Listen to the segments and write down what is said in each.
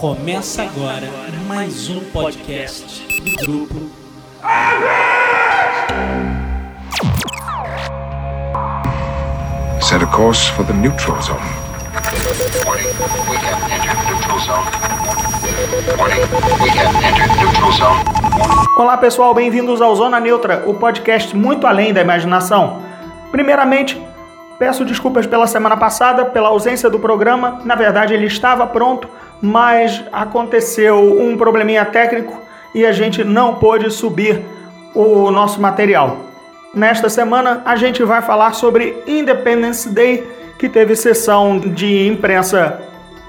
Começa agora mais um podcast do grupo. Set a course for the neutral zone. Warning, we have entered neutral zone. Warning, we have entered neutral zone. Olá pessoal, bem-vindos ao Zona Neutra, o podcast muito além da imaginação. Primeiramente, peço desculpas pela semana passada, pela ausência do programa. Na verdade, ele estava pronto, mas aconteceu um probleminha técnico e a gente não pôde subir o nosso material. Nesta semana, a gente vai falar sobre Independence Day, que teve sessão de imprensa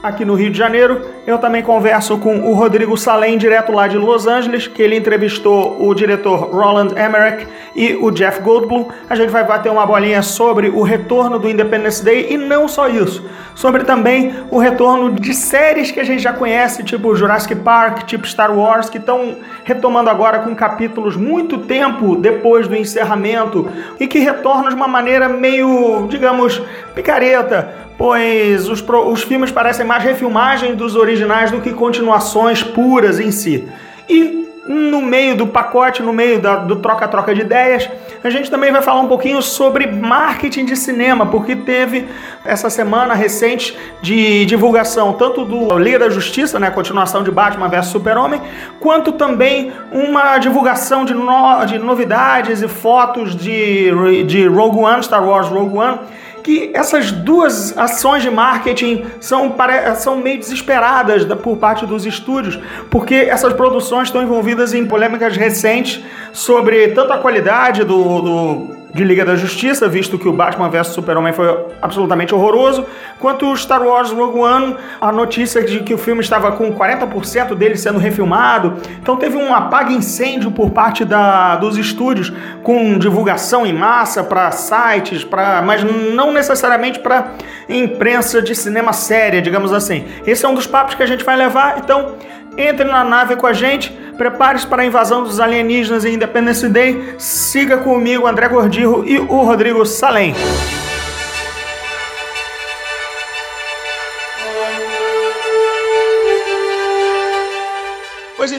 aqui no Rio de Janeiro. Eu também converso com o Rodrigo Salem, direto lá de Los Angeles, que ele entrevistou o diretor Roland Emmerich e o Jeff Goldblum. A gente vai bater uma bolinha sobre o retorno do Independence Day e não só isso, sobre também o retorno de séries que a gente já conhece, tipo Jurassic Park, tipo Star Wars, que estão retomando agora com capítulos muito tempo depois do encerramento e que retornam de uma maneira meio, digamos, picareta, pois os, os filmes parecem mais refilmagens dos originais do que continuações puras em si. E no meio do pacote, no meio da- do troca-troca de ideias, a gente também vai falar um pouquinho sobre marketing de cinema, porque teve essa semana recente de divulgação tanto do Liga da Justiça, né, continuação de Batman vs Super-Homem, quanto também uma divulgação de, no- de novidades e fotos de, de Rogue One, Star Wars Rogue One, que essas duas ações de marketing são, são meio desesperadas da- por parte dos estúdios, porque essas produções estão envolvidas em polêmicas recentes sobre tanto a qualidade do, do- de Liga da Justiça, visto que o Batman vs Super-Homem foi absolutamente horroroso, quanto o Star Wars Rogue One, a notícia de que o filme estava com 40% dele sendo refilmado. Então teve um apaga-incêndio por parte da, dos estúdios, com divulgação em massa para sites, pra, mas não necessariamente para imprensa de cinema séria, digamos assim. Esse é um dos papos que a gente vai levar, então entre na nave com a gente, prepare-se para a invasão dos alienígenas em Independence Day, siga comigo André Gordirro e o Rodrigo Salem.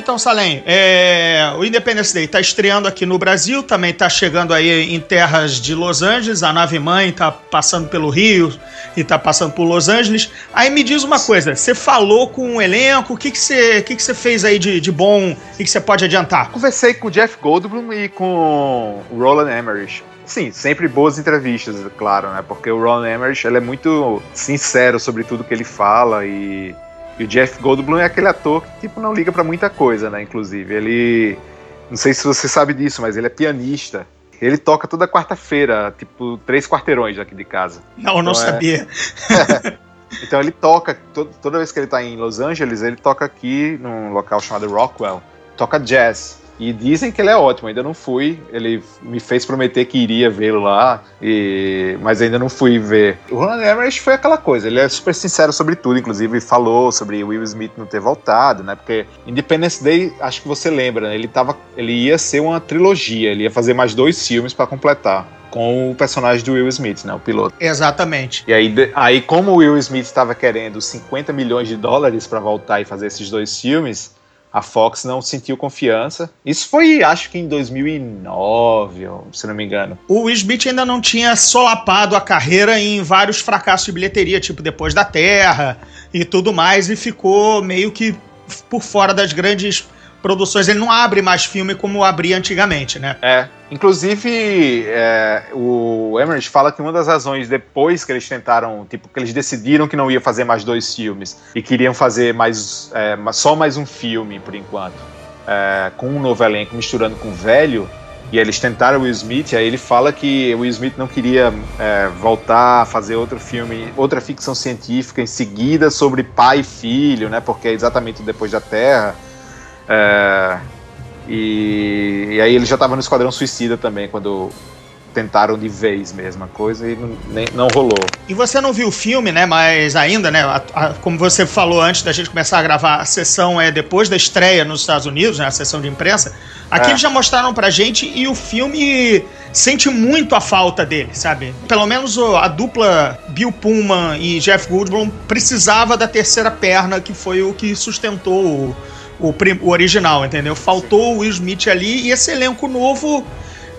Então, Salem, é, o Independence Day está estreando aqui no Brasil, também está chegando aí em terras de Los Angeles, a nave mãe está passando pelo Rio e está passando por Los Angeles. Aí me diz uma coisa, você falou com o elenco, o que, que, você, que, que você fez aí de, de bom e que você pode adiantar? Conversei com o Jeff Goldblum e com o Roland Emmerich. Sim, sempre boas entrevistas, claro, né? Porque o Roland Emmerich ele é muito sincero sobre tudo que ele fala e, e o Jeff Goldblum é aquele ator que tipo não liga pra muita coisa, né? Inclusive ele, não sei se você sabe disso, mas ele é pianista. Ele toca toda quarta-feira, tipo três quarteirões aqui de casa. Não, não Então é- sabia. Então ele toca, to- toda vez que ele tá em Los Angeles, ele toca aqui num local chamado Rockwell, toca jazz. E dizem que ele é ótimo, ainda não fui. Ele me fez prometer que iria vê-lo lá, e... mas ainda não fui ver. O Roland Emmerich foi aquela coisa, ele é super sincero sobre tudo, inclusive falou sobre Will Smith não ter voltado, né? Porque Independence Day, acho que você lembra, né? Ele, tava, ele ia ser uma trilogia, ele ia fazer mais dois filmes pra completar. Com o personagem do Will Smith, né? O piloto. Exatamente. E aí, aí como o Will Smith estava querendo 50 milhões de dólares para voltar e fazer esses dois filmes, a Fox não sentiu confiança. Isso foi, acho que em 2009, ou- se não me engano. O Will Smith ainda não tinha solapado a carreira em vários fracassos de bilheteria, tipo Depois da Terra e tudo mais, e ficou meio que por fora das grandes produções. Ele não abre mais filme como abria antigamente, né? É. Inclusive, é, o Emmerich fala que uma das razões depois que eles tentaram, tipo, que eles decidiram que não ia fazer mais dois filmes e queriam fazer mais, é, só mais um filme por enquanto, é, com um novo elenco misturando com o velho, e eles tentaram o Will Smith, aí ele fala que o Will Smith não queria é, voltar a fazer outro filme, outra ficção científica em seguida sobre pai e filho, né? Porque é exatamente depois da Terra. É, e, e aí ele já tava no Esquadrão Suicida também, quando tentaram de vez mesmo a coisa e não, nem- não rolou. E você não viu o filme, né? Mas ainda, né? a- a- como você falou antes da gente começar a gravar, a sessão é depois da estreia nos Estados Unidos, né? A sessão de imprensa. Aqui É. eles já mostraram pra gente e o filme sente muito a falta dele, sabe? Pelo menos a dupla Bill Pullman e Jeff Goldblum precisava da terceira perna, que foi o que sustentou o, o, o original, entendeu? Faltou o Will Smith ali e esse elenco novo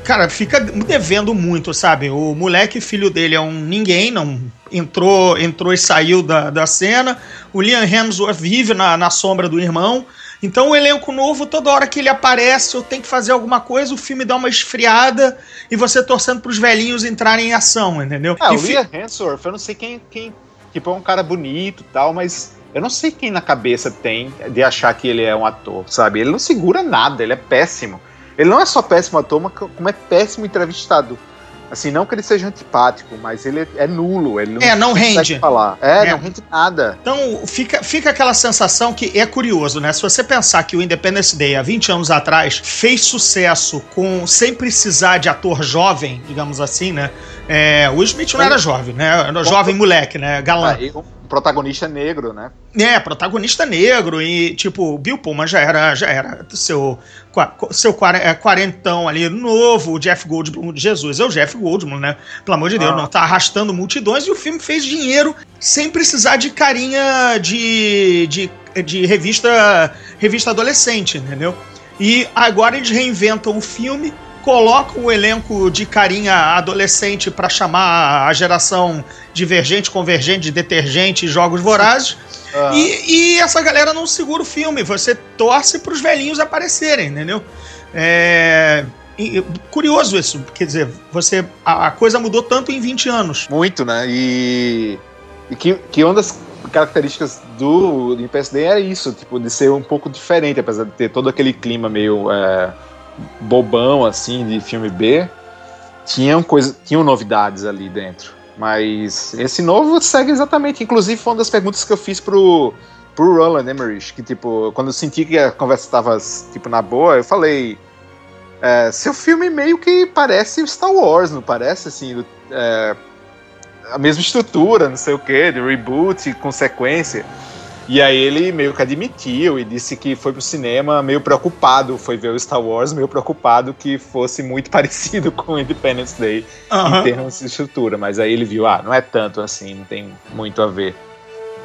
cara, fica devendo muito, sabe? O moleque, filho dele, é um ninguém, não entrou entrou e saiu da, da cena. O Liam Hemsworth vive na, na sombra do irmão. Então o elenco novo, toda hora que ele aparece ou tem que fazer alguma coisa, o filme dá uma esfriada e você torcendo pros velhinhos entrarem em ação, entendeu? Ah, e o fi- Liam Hemsworth, eu não sei quem, quem. Tipo, é um cara bonito e tal, mas eu não sei quem na cabeça tem de achar que ele é um ator, sabe? Ele não segura nada, ele é péssimo. Ele não é só péssimo ator, mas como é péssimo entrevistado. Assim, não que ele seja antipático, mas ele é nulo. Ele não, É, não rende. falar. É, É. não rende nada. Então fica, fica aquela sensação que é curioso, né? Se você pensar que o Independence Day, há 20 anos atrás, fez sucesso com sem precisar de ator jovem, digamos assim, né? É, o Smith não era jovem, né? Era jovem moleque, né? Galã. Ah, e um protagonista negro, né? É, protagonista negro e, tipo, Bill Pullman já era, já era seu, seu é, quarentão ali novo, o Jeff Goldblum, Jesus, é o Jeff Goldblum, né? Pelo amor de Deus, Ah. não tá arrastando multidões e o filme fez dinheiro sem precisar de carinha de, de, de revista, revista adolescente, entendeu? E agora eles reinventam o filme, colocam o elenco de carinha adolescente pra chamar a geração divergente, convergente, de detergente e jogos vorazes. Ah. E, e essa galera não segura o filme, você torce pros velhinhos aparecerem, entendeu? É. curioso isso, quer dizer, você a, a coisa mudou tanto em 20 anos. Muito, né? E, e que, que uma das características do, do PSD é isso, tipo, de ser um pouco diferente, apesar de ter todo aquele clima meio é, bobão, assim, de filme B, tinham, coisa, tinham novidades ali dentro. Mas esse novo segue exatamente, inclusive foi uma das perguntas que eu fiz pro, pro Roland Emmerich, que tipo, quando eu senti que a conversa estava tipo, na boa, eu falei, é, seu filme meio que parece Star Wars, não parece, assim, é, a mesma estrutura, não sei o que, de reboot com sequência. E aí ele meio que admitiu e disse que foi pro cinema meio preocupado, foi ver o Star Wars meio preocupado que fosse muito parecido com Independence Day em termos de estrutura. Mas aí ele viu, ah, não é tanto assim, não tem muito a ver.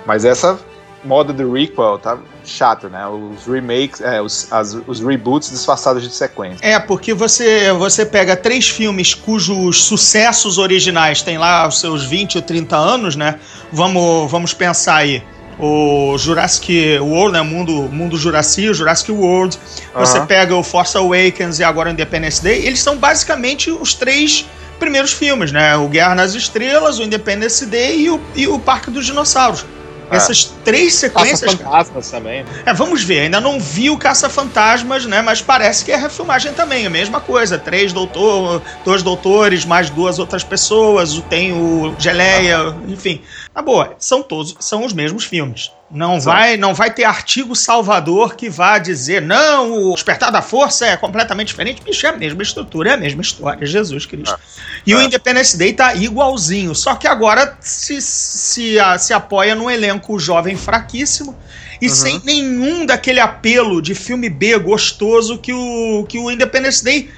Mas essa moda do requel tá chato, né? Os remakes, é, os, as- os reboots disfarçados de sequência. É, porque você, você pega três filmes cujos sucessos originais têm lá os seus 20 ou 30 anos, né? Vamos, vamos pensar aí. O Jurassic World, né? Mundo, mundo Jurassic, o Jurassic World. Você Aham. pega o Force Awakens e agora o Independence Day. Eles são basicamente os três primeiros filmes, né? O Guerra nas Estrelas, o Independence Day e o, e o Parque dos Dinossauros. É. Essas três sequências. fantasmas também. É, vamos ver, ainda não vi o Caça-Fantasmas, né? Mas parece que é refilmagem também, a mesma coisa. Três doutor, dois doutores, mais duas outras pessoas, tem o Geleia, enfim. Na boa, são todos, são os mesmos filmes. Não vai, não vai ter artigo salvador que vá dizer, não, o Despertar da Força é completamente diferente. Bicho, é a mesma estrutura, é a mesma história, Jesus Cristo. E o É. Independence Day tá igualzinho, só que agora se, se, se apoia num elenco jovem fraquíssimo e sem nenhum daquele apelo de filme B gostoso que o, que o Independence Day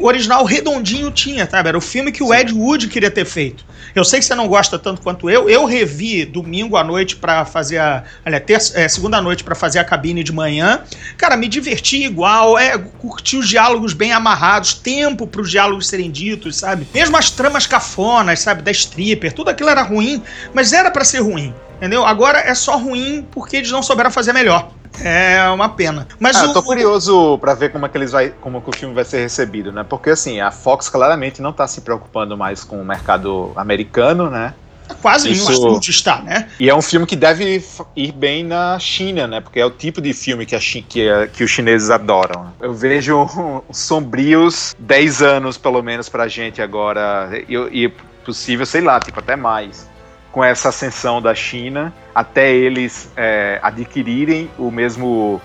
original redondinho tinha, sabe? Era o filme que o Ed Wood queria ter feito. Eu sei que você não gosta tanto quanto eu. Eu revi domingo à noite pra fazer a. Terça, é, segunda noite pra fazer a cabine de manhã. Cara, me diverti igual, é, curti os diálogos bem amarrados, tempo pros diálogos serem ditos, sabe? Mesmo as tramas cafonas, sabe? Da stripper, tudo aquilo era ruim, mas era pra ser ruim. Entendeu? Agora é só ruim porque eles não souberam fazer melhor. É uma pena. Mas Ah, o, eu tô curioso pra ver como é que eles vai, como que o filme vai ser recebido, né? Porque assim, a Fox claramente não tá se preocupando mais com o mercado americano, né? quase nenhum isso- assunto está, né? E é um filme que deve ir bem na China, né? Porque é o tipo de filme que, a chi- que, a- que os chineses adoram. Eu vejo sombrios 10 anos, pelo menos, pra gente agora. E, e possível, sei lá, tipo, até mais. Com essa ascensão da China, até eles é, adquirirem o mesmo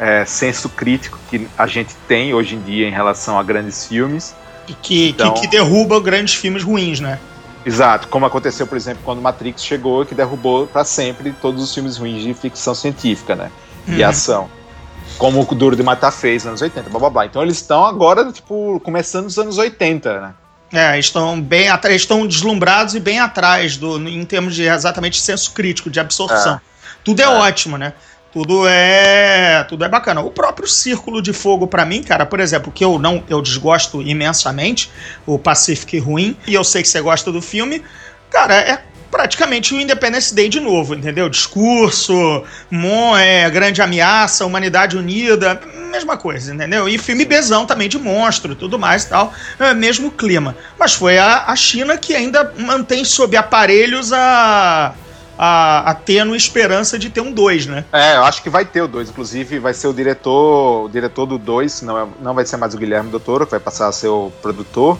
é, senso crítico que a gente tem hoje em dia em relação a grandes filmes. E que, Então- que, que derruba grandes filmes ruins, né? Exato, como aconteceu, por exemplo, quando Matrix chegou, que derrubou para sempre todos os filmes ruins de ficção científica, né? E Uhum. ação. Como o Duro de Matar fez nos anos 80, blá blá blá. Então eles estão agora, tipo, começando nos anos 80, né? É, estão bem atrás, estão deslumbrados e bem atrás do, em termos de exatamente senso crítico, de absorção. É. Tudo é, É. ótimo, né? Tudo é, tudo é bacana. O próprio Círculo de Fogo pra mim, cara, por exemplo, que eu não eu desgosto imensamente, o Pacific ruim, e eu sei que você gosta do filme, cara, é praticamente o Independence Day de novo, entendeu? Discurso, mon, é, grande ameaça, humanidade unida, mesma coisa, entendeu? E filme bezão também de monstro, tudo mais e tal, é, mesmo clima. Mas foi a, a China que ainda mantém sob aparelhos a a, a tênue esperança de ter um 2, né? É, eu acho que vai ter o 2. Inclusive, vai ser o diretor, o diretor do 2, não, é- não vai ser mais o Guilherme Del Toro, que vai passar a ser o produtor.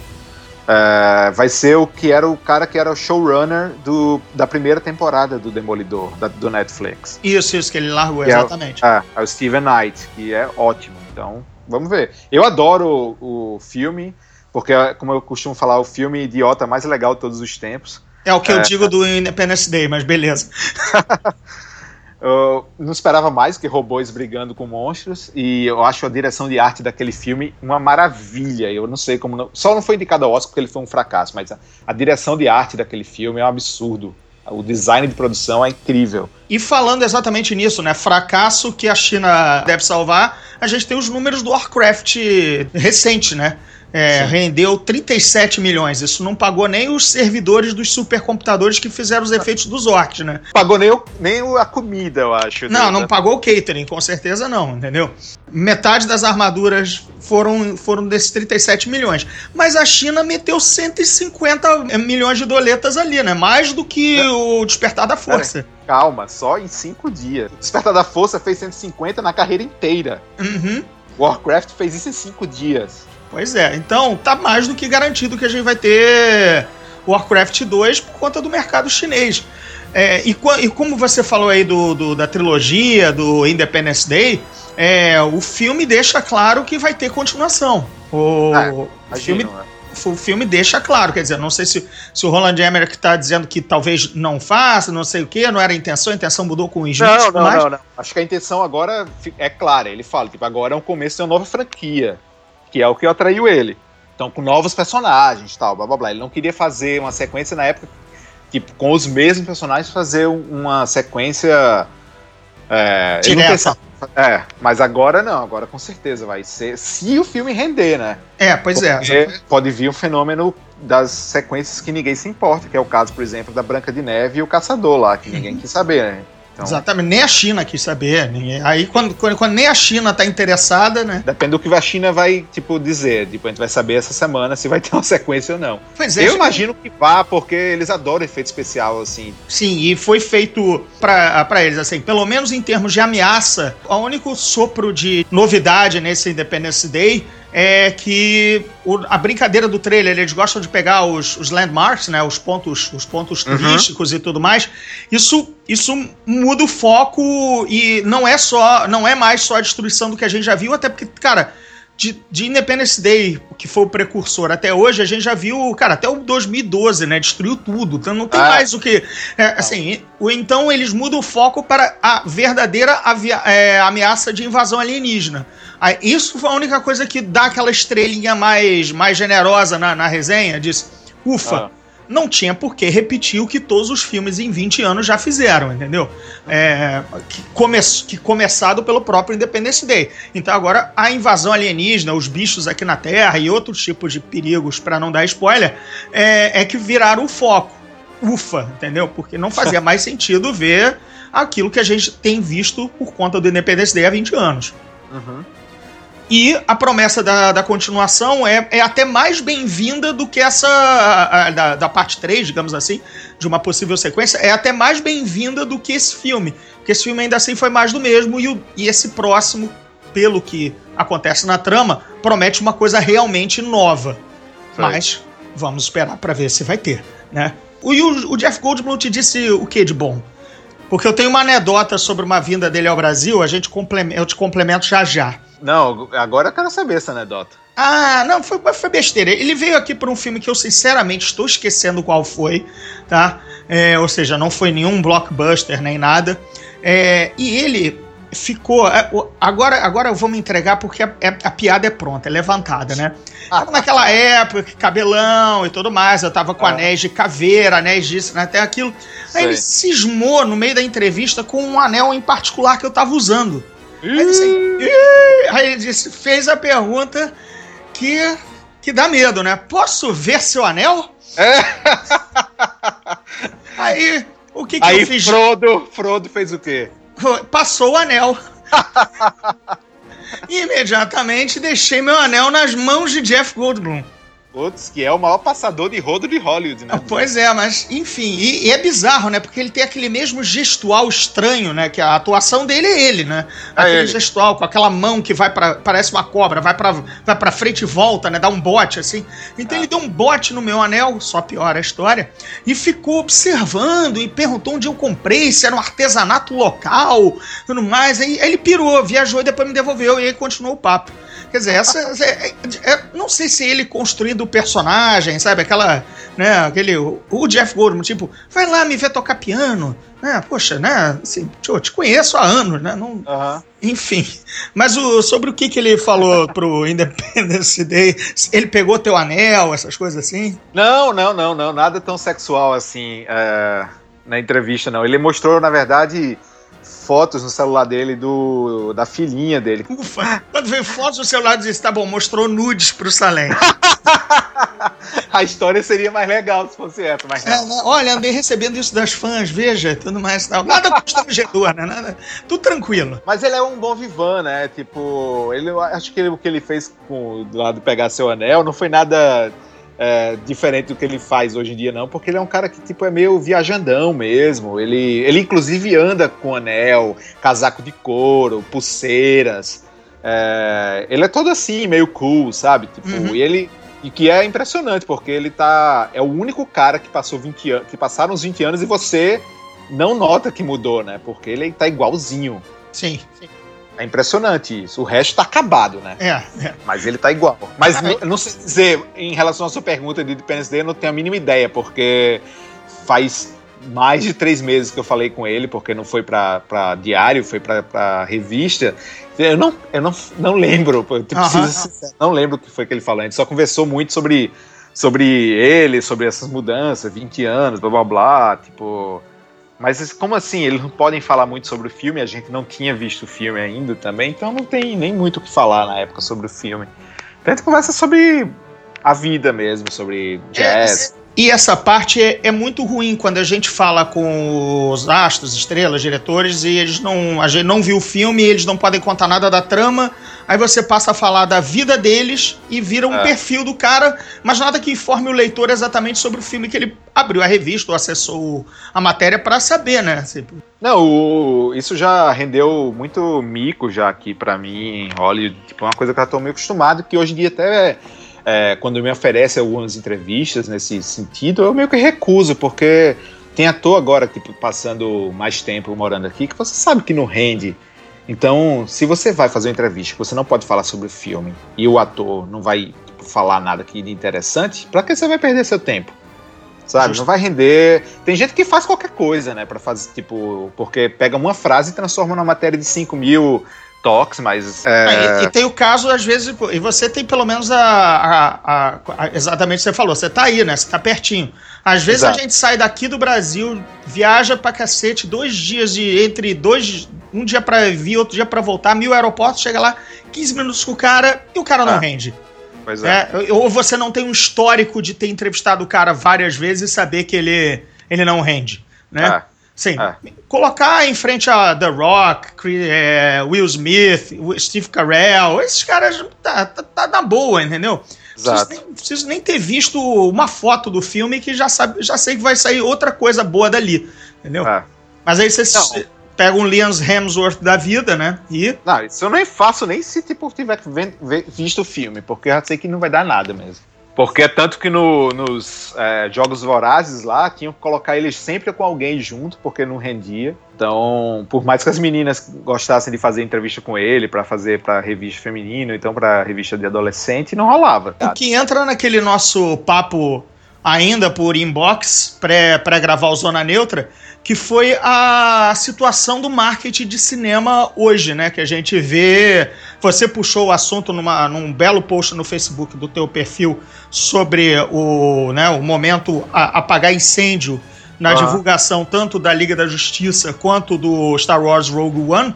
É, vai ser o que era o cara que era o showrunner do, da primeira temporada do Demolidor, da- do Netflix. Isso, isso que ele largou, Que é exatamente. É, é o Steven Knight, que é ótimo. Então, vamos ver. Eu adoro o, o filme, porque, como eu costumo falar, o filme idiota mais legal de todos os tempos. É o que eu É. digo do Independence Day, mas beleza. Eu não esperava mais que robôs brigando com monstros e eu acho a direção de arte daquele filme uma maravilha. Eu não sei como. Não, só não foi indicado ao Oscar porque ele foi um fracasso, mas a, a direção de arte daquele filme é um absurdo. O design de produção é incrível. E falando exatamente nisso, né? Fracasso que a China deve salvar, a gente tem os números do Warcraft recente, né? É, rendeu 37 milhões. Isso não pagou nem os servidores dos supercomputadores que fizeram os efeitos dos orcs, né? Pagou nem, o- nem a comida, eu acho. Não, né? não pagou o catering, com certeza não, entendeu? Metade das armaduras foram, foram desses 37 milhões. Mas a China meteu 150 milhões de doletas ali, né? Mais do que o Despertar da Força. Calma, só em cinco dias. O Despertar da Força fez 150 na carreira inteira. Uhum. Warcraft fez isso em cinco dias. Pois é, então tá mais do que garantido que a gente vai ter Warcraft 2 por conta do mercado chinês. É, e, e como você falou aí do, do- da trilogia, do Independence Day, é, o filme deixa claro que vai ter continuação. O, É, o filme, né? o filme deixa claro, quer dizer, não sei se, se o Roland Emmerich tá dizendo que talvez não faça, não sei o que, não era a intenção, a intenção mudou com o Smith, Não, não, mas não, não. Acho que a intenção agora é clara. Ele fala, tipo, agora é um começo de uma nova franquia, que é o que atraiu ele. Então, com novos personagens tal, blá blá blá. Ele não queria fazer uma sequência na época, tipo, com os mesmos personagens, fazer um- uma sequência. É, ele não Direta. pensava- é, mas agora não, agora com certeza vai ser. Se o filme render, né? é, pois é. Porque pode vir um fenômeno das sequências que ninguém se importa, que é o caso, por exemplo, da Branca de Neve e o Caçador lá, que ninguém quis saber, né? Então, Exatamente, nem a China quis saber. Ninguém, aí quando, quando, quando nem a China tá interessada, né? Depende do que a China vai, tipo, dizer. Tipo, a gente vai saber essa semana se vai ter uma sequência ou não. Pois é, Eu imagino que vá, porque eles adoram efeito especial, assim. Sim, e foi feito pra eles, assim, pelo menos em termos de ameaça, o único sopro de novidade nesse Independence Day é que o- a brincadeira do trailer, eles gostam de pegar os, os landmarks, né, os pontos, os pontos Uhum. turísticos e tudo mais. Isso, isso muda o foco e não é só, não é mais só a destruição do que a gente já viu, até porque, cara, de, de Independence Day, que foi o precursor até hoje, a gente já viu, cara, até o 2012, né? Destruiu tudo. Então não tem Ah. mais o que. é, assim, o- então eles mudam o foco para a verdadeira avia- é, ameaça de invasão alienígena. Aí, isso foi a única coisa que dá aquela estrelinha mais, mais generosa na, na resenha. Diz, ufa. Ah. Não tinha por que repetir o que todos os filmes em 20 anos já fizeram, entendeu? É, que, come, que começado pelo próprio Independence Day. Então agora a invasão alienígena, os bichos aqui na Terra e outros tipos de perigos, para não dar spoiler, é, é que viraram o foco. Ufa, entendeu? Porque não fazia mais sentido ver aquilo que a gente tem visto por conta do Independence Day há 20 anos. Uhum. E a promessa da, da continuação é, é até mais bem-vinda do que essa. a- a- da, da parte 3, digamos assim, de uma possível sequência, é até mais bem-vinda do que esse filme. Porque esse filme ainda assim foi mais do mesmo, e, o- e esse próximo, pelo que acontece na trama, promete uma coisa realmente nova. Mas vamos esperar pra ver se vai ter, né? O, e o, o Jeff Goldblum te disse o que de bom? Porque eu tenho uma anedota sobre uma vinda dele ao Brasil, a gente complementa, eu te complemento já já. Não, agora eu quero saber essa anedota. Ah, não, foi, foi besteira. Ele veio aqui por um filme que eu sinceramente estou esquecendo qual foi, tá? É, ou seja, não foi nenhum blockbuster nem nada. É, e ele ficou. é, Agora, agora eu vou me entregar porque a, é- a piada é pronta, é levantada, né? Tava naquela época, cabelão e tudo mais, eu tava com Ah. anéis de caveira, anéis disso, né, até aquilo. Aí ele cismou no meio da entrevista com um anel em particular que eu tava usando. Aí ele, disse, "Ih!" Aí ele disse, fez a pergunta que, que dá medo, né? Posso ver seu anel? Aí, o que, que Aí eu fiz? Frodo, Frodo fez o quê? Passou o anel. Imediatamente deixei meu anel nas mãos de Jeff Goldblum. Putz, que é o maior passador de rodo de Hollywood, né? Pois é, mas enfim, e, e é bizarro, né? Porque ele tem aquele mesmo gestual estranho, né? Que a atuação dele é ele, né? Aquele ele. gestual com aquela mão que vai para parece uma cobra, vai pra, vai pra frente e volta, né? Dá um bote assim. Então ele deu um bote no meu anel, só piora a história, e ficou observando e perguntou onde eu comprei, se era um artesanato local, tudo mais. Aí, aí ele pirou, viajou e depois me devolveu e aí continuou o papo. Quer dizer, essa. é- é- é- não sei se ele construindo o personagem, sabe? Aquela. Né, aquele. O, Jeff Goldblum, tipo, vai lá me ver tocar piano. Né? Poxa, né? Assim, eu te conheço há anos, né? Não, enfim. Mas o, sobre o que, que ele falou pro Independence Day, ele pegou teu anel, essas coisas assim. Não, não, não, não. Nada tão sexual assim é, na entrevista, não. Ele mostrou, na verdade, fotos no celular dele do da filhinha dele. Ufa. Quando veio fotos no celular, disse: tá bom, mostrou nudes pro Salem. A história seria mais legal se fosse essa, mas É, né? Olha, andei recebendo isso das fãs, veja, tudo mais tal. Nada constrangedor, né? Nada, tudo tranquilo. Mas ele é um bom vivan, né? Tipo, ele, acho que ele- o que ele fez com do lado de pegar seu anel não foi nada é, diferente do que ele faz hoje em dia, não, porque ele é um cara que tipo é meio viajandão mesmo. Ele, ele inclusive anda com anel, casaco de couro, pulseiras. É, ele é todo assim, meio cool, sabe? Tipo, Uhum. e ele e que é impressionante, porque ele tá é o único cara que passou 20 anos, que passaram os 20 anos e você não nota que mudou, né? Porque ele tá igualzinho. Sim. É impressionante isso. O resto tá acabado, né? É, é. Mas ele tá igual. Mas Ah, não, não sei dizer, em relação à sua pergunta de Independence Day, eu não tenho a mínima ideia, porque faz mais de três meses que eu falei com ele, porque não foi pra, pra diário, foi pra, pra revista. Eu não, eu não, não lembro, eu preciso ser sincero, não lembro o que foi que ele falou. A gente só conversou muito sobre, sobre ele, sobre essas mudanças, 20 anos, blá blá blá, tipo. Mas como assim? Eles não podem falar muito sobre o filme, a gente não tinha visto o filme ainda também, então não tem nem muito o que falar na época sobre o filme. Então a gente conversa sobre a vida mesmo, sobre jazz. E essa parte é, é muito ruim quando a gente fala com os astros, estrelas, diretores, e eles não. A gente não viu o filme, eles não podem contar nada da trama. Aí você passa a falar da vida deles e vira um É. perfil do cara, mas nada que informe o leitor exatamente sobre o filme que ele abriu a revista ou acessou a matéria pra saber, né? Assim, Não, o- isso já rendeu muito mico já aqui pra mim em Hollywood. Tipo, uma coisa que eu tô meio acostumado, que hoje em dia até é, quando me oferece algumas entrevistas nesse sentido, eu meio que recuso, porque tem ator agora, tipo, passando mais tempo morando aqui, que você sabe que não rende. Então, se você vai fazer uma entrevista que você não pode falar sobre o filme e o ator não vai tipo, falar nada aqui de interessante, pra que você vai perder seu tempo? Sabe? Justo. Não vai render. Tem gente que faz qualquer coisa, né? Pra fazer, tipo, porque pega uma frase e transforma numa matéria de 5 mil toques, mas. é, Ah, e, e tem o caso, às vezes, e você tem pelo menos a, a- a- a- Exatamente o que você falou, você tá aí, né? Você tá pertinho. Às vezes Exato. a gente sai daqui do Brasil, viaja pra cacete, dois dias de. Entre dois. Um dia pra vir, outro dia pra voltar, mil aeroportos, chega lá, 15 minutos com o cara e o cara não Ah, rende. Pois é. É, ou você não tem um histórico de ter entrevistado o cara várias vezes e saber que ele, ele não rende. Né? É. Sim. É. Colocar em frente a The Rock, é, Will Smith, Steve Carell, esses caras tá, tá, tá na boa, entendeu? Preciso Exato. nem, preciso nem ter visto uma foto do filme que já, sabe, já sei que vai sair outra coisa boa dali, entendeu? É. Mas aí você Não. pega um Liam Hemsworth da vida, né? E Não, isso eu nem faço nem se tipo, tiver visto o filme, porque eu já sei que não vai dar nada mesmo. Porque é tanto que no- nos é, Jogos Vorazes lá, tinham que colocar eles sempre com alguém junto, porque não rendia. Então, por mais que as meninas gostassem de fazer entrevista com ele, pra fazer pra revista feminina, então pra revista de adolescente, não rolava. o que entra naquele nosso papo ainda por inbox, para gravar o Zona Neutra, que foi a situação do marketing de cinema hoje, né? Que a gente vê. Você puxou o assunto numa, num belo post no Facebook do teu perfil sobre o, né, o momento a, apagar incêndio na Ah. divulgação tanto da Liga da Justiça quanto do Star Wars Rogue One,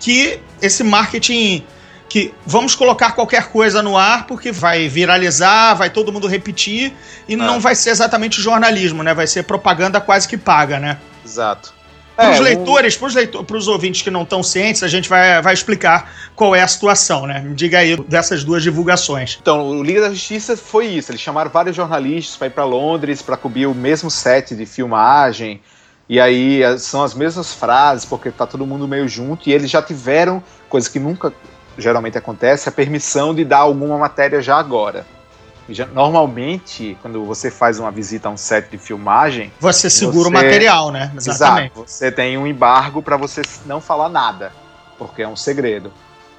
que esse marketing que vamos colocar qualquer coisa no ar porque vai viralizar, vai todo mundo repetir e não vai ser exatamente jornalismo, né? Vai ser propaganda quase que paga, né? Exato. Para os É, um- leitores, para os ouvintes que não estão cientes, a gente vai, vai explicar qual é a situação, né? Me diga aí dessas duas divulgações. Então, o Liga da Justiça foi isso. Eles chamaram vários jornalistas para ir para Londres para cobrir o mesmo set de filmagem. E aí as- são as mesmas frases, porque tá todo mundo meio junto. E eles já tiveram, coisa que nunca geralmente acontece, a permissão de dar alguma matéria já agora. Normalmente, quando você faz uma visita a um set de filmagem, Você segura Você- o material, né? Exatamente. Exato. Você tem um embargo para você não falar nada, porque é um segredo.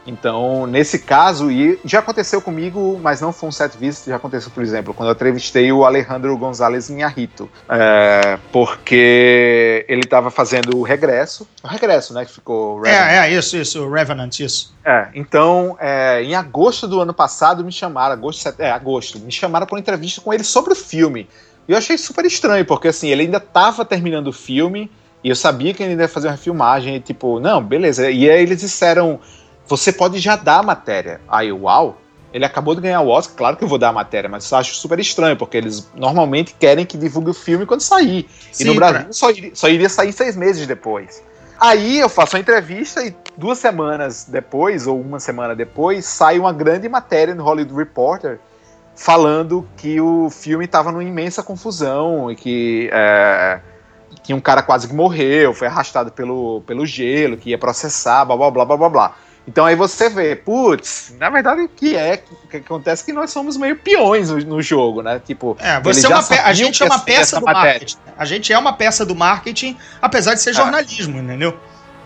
Então, nesse caso, e já aconteceu comigo, mas não foi um set visit, já aconteceu, por exemplo, quando eu entrevistei o Alejandro Gonzalez Inharrito, é, porque ele estava fazendo o regresso, o regresso, né, que ficou Revenant. É, é, isso, isso, Revenant, isso. É, então, é, em agosto do ano passado, me chamaram, agosto, é, agosto, me chamaram para uma entrevista com ele sobre o filme. E eu achei super estranho, porque assim, ele ainda estava terminando o filme, e eu sabia que ele ia fazer uma filmagem, e tipo, não, beleza. E aí eles disseram, você pode já dar a matéria. Aí, uau, ele acabou de ganhar o Oscar, claro que eu vou dar a matéria, mas eu acho super estranho, porque eles normalmente querem que divulgue o filme quando sair. E Sim, no Brasil pra- só, iria, só iria sair seis meses depois. Aí eu faço a entrevista e duas semanas depois, ou uma semana depois, sai uma grande matéria no Hollywood Reporter falando que o filme estava numa imensa confusão e que é, que um cara quase que morreu, foi arrastado pelo, pelo gelo, que ia processar, blá blá blá blá blá blá. Então aí você vê, putz, na verdade o que é, o que acontece é que nós somos meio peões no, no jogo, né? Tipo, É, você é uma a gente é uma peça do matéria. marketing. A gente é uma peça do marketing, apesar de ser jornalismo, entendeu?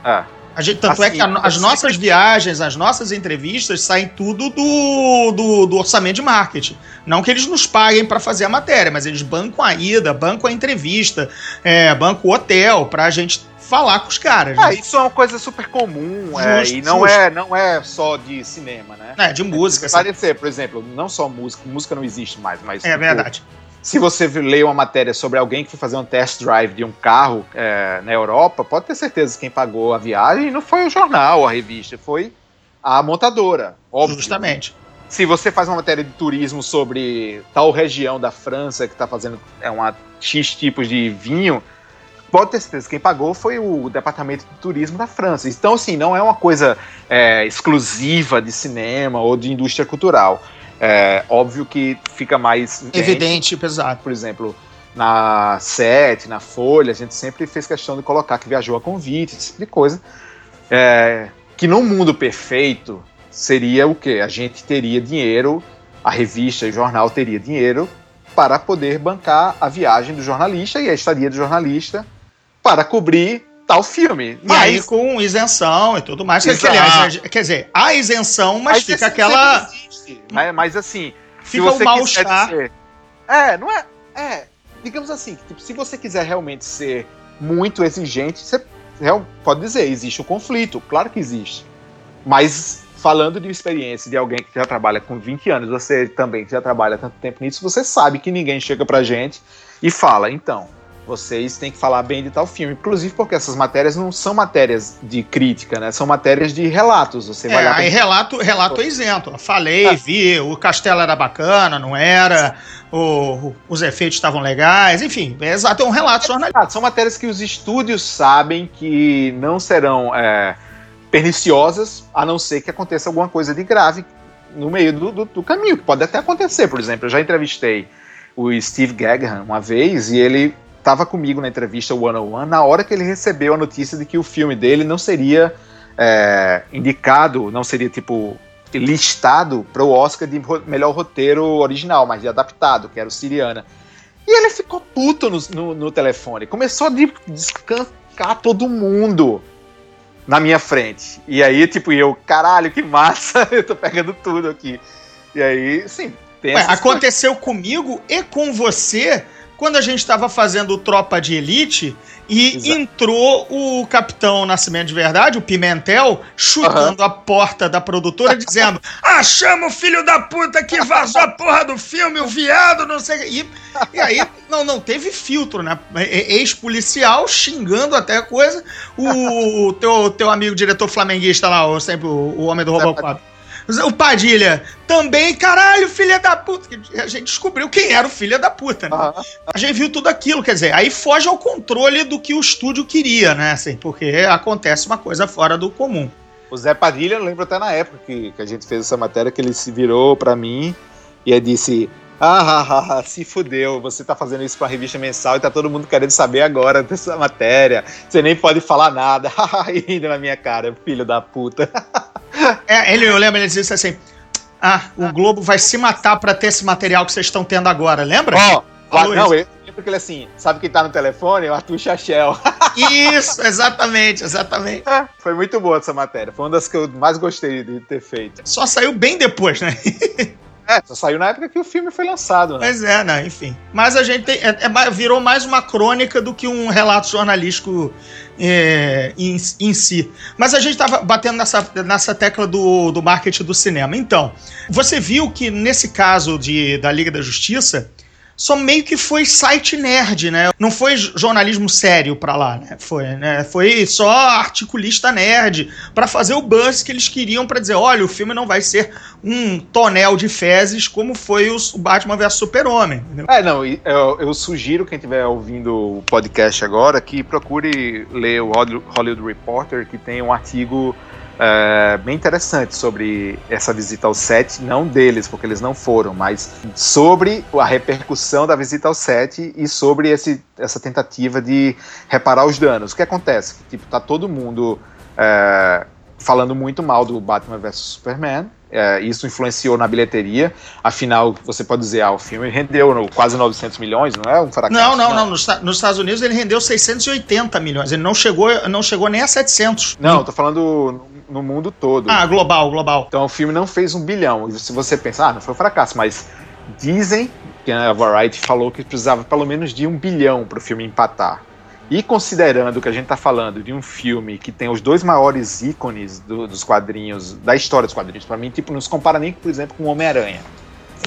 É. A gente, tanto é Assim, que a no- as eu nossas viagens, as nossas entrevistas saem tudo do, do, do orçamento de marketing. Não que eles nos paguem para fazer a matéria, mas eles bancam a ida, bancam a entrevista, é, bancam o hotel pra gente falar com os caras. Ah, né? isso é uma coisa super comum, é, Justo, e não justo. é, não é só de cinema, né? É, de música. Vai assim. parecer, por exemplo, não só música, música não existe mais, mas É tipo, verdade. se você lê uma matéria sobre alguém que foi fazer um test drive de um carro é, na Europa, pode ter certeza que quem pagou a viagem não foi o jornal, a revista, foi a montadora, óbvio. Justamente. Se você faz uma matéria de turismo sobre tal região da França que está fazendo é, uma X tipos de vinho, pode ter certeza que quem pagou foi o departamento de turismo da França. Então, assim, não é uma coisa é, exclusiva de cinema ou de indústria cultural. É óbvio que fica mais Evidente, pesado. por exemplo, na Sete, na Folha, a gente sempre fez questão de colocar que viajou a convite, esse tipo de coisa. É, que num mundo perfeito seria o quê? A gente teria dinheiro, a revista e o jornal teria dinheiro para poder bancar a viagem do jornalista e a estadia do jornalista para cobrir tal filme. E aí Mas com isenção e tudo mais. Que, aliás, quer dizer, há isenção, mas, mas fica aquela. existe. Mas, mas assim, se Fica você o mal-estar. É, não é. É, digamos assim, tipo, se você quiser realmente ser muito exigente, você pode dizer, existe o conflito, claro que existe. Mas falando de experiência de alguém que já trabalha com 20 anos, você também que já trabalha tanto tempo nisso, você sabe que ninguém chega pra gente e fala, então, vocês têm que falar bem de tal filme. Inclusive porque essas matérias não são matérias de crítica, né? São matérias de relatos. Você vai É, lá aí relato, relato é isento. Falei, Ah. vi, o castelo era bacana, não era, o- o- os efeitos estavam legais, enfim, é exato, é um relato jornalístico. Ah, são matérias que os estúdios sabem que não serão é, perniciosas, a não ser que aconteça alguma coisa de grave no meio do, do- do caminho, que pode até acontecer. Por exemplo, eu já entrevistei o Steve Gaghan uma vez e ele estava comigo na entrevista One on One na hora que ele recebeu a notícia de que o filme dele não seria é, indicado, não seria tipo listado para o Oscar de melhor roteiro original, mas de adaptado, que era o Siriana. E ele ficou puto no, no, no telefone. Começou a de- descancar todo mundo na minha frente. E aí, tipo, eu, caralho, que massa, eu tô pegando tudo aqui. E aí, sim, Ué, aconteceu comigo e com você quando a gente estava fazendo Tropa de Elite e Exato. entrou o Capitão Nascimento de Verdade, o Pimentel, chutando a porta da produtora, dizendo: chama o filho da puta que vazou a porra do filme, o viado, não sei o quê. E, e aí, não, não teve filtro, né? Ex-policial xingando até a coisa. O teu, teu amigo diretor flamenguista lá, o, sempre o, o homem do Robocop. O Padilha também, caralho, filha da puta. A gente descobriu quem era o filho da puta, né? A gente viu tudo aquilo, quer dizer, aí foge ao controle do que o estúdio queria, né? Assim, porque acontece uma coisa fora do comum. O Zé Padilha, eu lembro até na época que, que a gente fez essa matéria, que ele se virou pra mim e disse: ah, ah, ah, se fudeu, você tá fazendo isso pra revista mensal e tá todo mundo querendo saber agora dessa matéria. Você nem pode falar nada. rindo na minha cara, filho da puta. É, ele, eu lembro, ele disse assim: Ah, o Globo vai se matar pra ter esse material que vocês estão tendo agora, lembra? Ó, Falou não, isso. eu lembro que ele assim, sabe quem tá no telefone? O Arthur Chachel. Isso, exatamente, exatamente. Foi muito boa essa matéria. Foi uma das que eu mais gostei de ter feito. Só saiu bem depois, né? É, só saiu na época que o filme foi lançado, né? Mas é, né? Enfim. Mas a gente tem, é- é virou mais uma crônica do que um relato jornalístico é, em, em si. Mas a gente tava batendo nessa, nessa tecla do, do marketing do cinema. Então, você viu que nesse caso de, da Liga da Justiça. Só meio que foi site nerd, né? Não foi jornalismo sério pra lá, né? Foi, né? Foi só articulista nerd pra fazer o buzz que eles queriam pra dizer, olha, o filme não vai ser um tonel de fezes como foi o Batman vs Super-Homem. É, não, eu, eu sugiro quem estiver ouvindo o podcast agora que procure ler o Hollywood Reporter, que tem um artigo é, bem interessante sobre essa visita ao set, não deles, porque eles não foram, mas sobre a repercussão da visita ao set e sobre esse, essa tentativa de reparar os danos. O que acontece? Que, tipo, tá todo mundo é, falando muito mal do Batman vs Superman. é, isso influenciou na bilheteria. Afinal, você pode dizer, ah, o filme rendeu no- quase 900 milhões, não é um fracasso? Não, não, não. Nos, Esta- nos Estados Unidos ele rendeu 680 milhões. Ele não chegou, não chegou nem a 700. Não, tô falando no, mundo todo. Ah, global, global. Então o filme não fez um bilhão. E se você pensar, ah, não foi um fracasso, mas dizem que a Variety falou que precisava pelo menos de um bilhão para o filme empatar. E considerando que a gente tá falando de um filme que tem os dois maiores ícones do- dos quadrinhos, da história dos quadrinhos, para mim, tipo, não se compara nem, por exemplo, com o Homem-Aranha.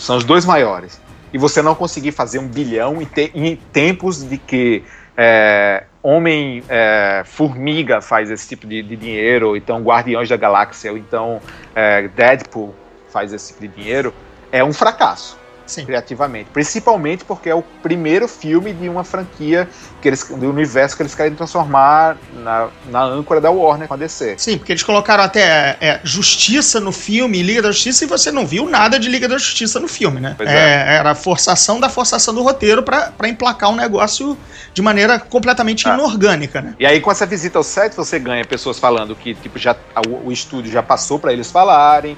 São os dois maiores. E você não conseguir fazer um bilhão em, te- em tempos de que é, Homem é, Formiga faz esse tipo de, de dinheiro, ou então Guardiões da Galáxia, ou então é, Deadpool faz esse tipo de dinheiro, é um fracasso Sim. criativamente. Principalmente porque é o primeiro filme de uma franquia que eles, do universo que eles querem transformar na, na âncora da Warner com a DC. Sim, porque eles colocaram até é, Justiça no filme, Liga da Justiça, e você não viu nada de Liga da Justiça no filme, né? Pois É, Era a forçação da forçação do roteiro pra pra emplacar um negócio de maneira completamente Ah. inorgânica, né? E aí, com essa visita ao set, você ganha pessoas falando que tipo, já, o, o estúdio já passou para eles falarem.